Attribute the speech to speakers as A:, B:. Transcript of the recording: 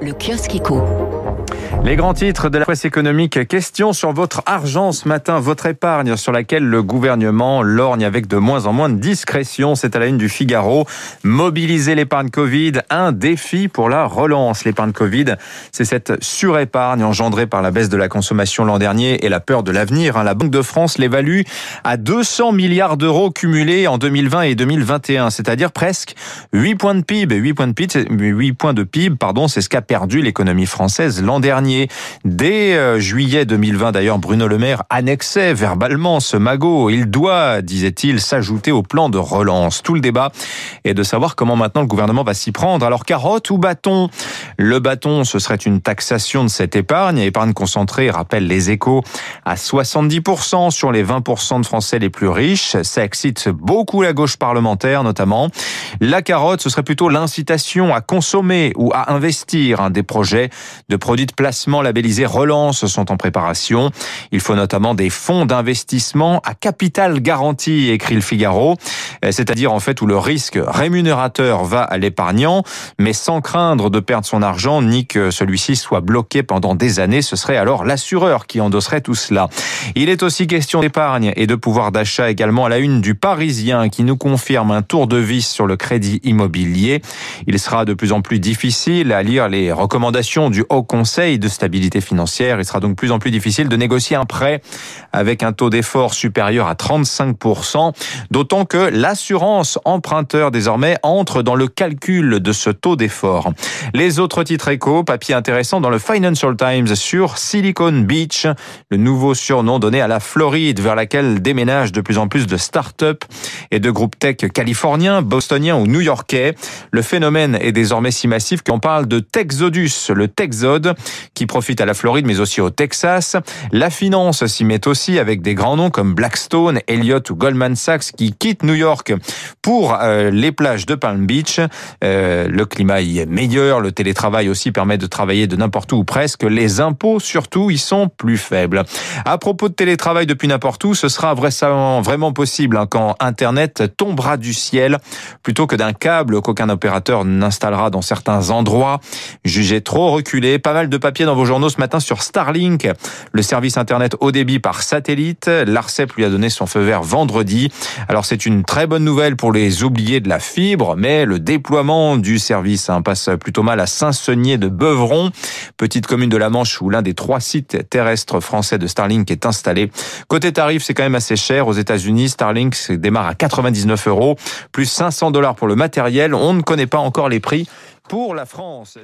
A: Le kiosque éco.
B: Les grands titres de la presse économique. Question sur votre argent ce matin, votre épargne sur laquelle le gouvernement lorgne avec de moins en moins de discrétion. C'est à la une du Figaro. Mobiliser l'épargne Covid, un défi pour la relance. L'épargne Covid, c'est cette surépargne engendrée par la baisse de la consommation l'an dernier et la peur de l'avenir. La Banque de France l'évalue à 200 milliards d'euros cumulés en 2020 et 2021, c'est-à-dire presque 8 points de PIB. 8 points de PIB, 8 points de PIB, pardon, c'est ce qu'a perdu l'économie française l'an dernier. Dès euh, juillet 2020, d'ailleurs, Bruno Le Maire annexait verbalement ce magot. Il doit, disait-il, s'ajouter au plan de relance. Tout le débat est de savoir comment maintenant le gouvernement va s'y prendre. Alors, carotte ou bâton Le bâton, ce serait une taxation de cette épargne. Épargne concentrée, rappelle les échos, à 70% sur les 20% de Français les plus riches. Ça excite beaucoup la gauche parlementaire, notamment. La carotte, ce serait plutôt l'incitation à consommer ou à investir. Des projets de produits de placement labellisés Relance sont en préparation. Il faut notamment des fonds d'investissement à capital garanti, écrit le Figaro. Euh, c'est-à-dire en fait où le risque rémunérateur va à l'épargnant, mais sans craindre de perdre son argent ni que celui-ci soit bloqué pendant des années. Ce serait alors l'assureur qui endosserait tout cela. Il est aussi question d'épargne et de pouvoir d'achat également à la une du Parisien qui nous confirme un tour de vis sur le crédit immobilier. Il sera de plus en plus difficile à lire les recommandations du Haut Conseil de stabilité financière. Il sera donc de plus en plus difficile de négocier un prêt avec un taux d'effort supérieur à 35%, d'autant que l'assurance emprunteur désormais entre dans le calcul de ce taux d'effort. Les autres titres éco, papier intéressant dans le Financial Times sur Silicon Beach, le nouveau surnom donné à la Floride vers laquelle déménagent de plus en plus de start-up et de groupes tech californiens, bostoniens ou new-yorkais. Le phénomène est désormais si massif qu'on parle de Texodus, le Texode, qui profite à la Floride mais aussi au Texas. La finance s'y met aussi avec des grands noms comme Blackstone, Elliott ou Goldman Sachs qui quittent New York pour euh, les plages de Palm Beach. Euh, le climat y est meilleur, le télétravail aussi permet de travailler de n'importe où ou presque. Les impôts surtout y sont plus faibles. À propos de télétravail depuis n'importe où, ce sera vraiment possible hein, quand Internet tombera du ciel plutôt que d'un câble qu'aucun opérateur n'installera dans certains endroits jugés trop reculés. Pas mal de papiers dans vos journaux ce matin sur Starlink, le service Internet haut débit par satellite. L'ARCEP lui a donné son feu vert vendredi. Alors c'est une très bonne nouvelle pour les oubliés de la fibre, mais le déploiement du service hein, passe plutôt mal à Saint-Senier de Beuvron, petite commune de la Manche où l'un des trois sites terrestres français de Starlink est installé. Côté tarif, c'est quand même assez cher. Aux États-Unis, Starlink démarre à 99 euros, plus 500 pour le matériel. On ne connaît pas encore les prix pour la France.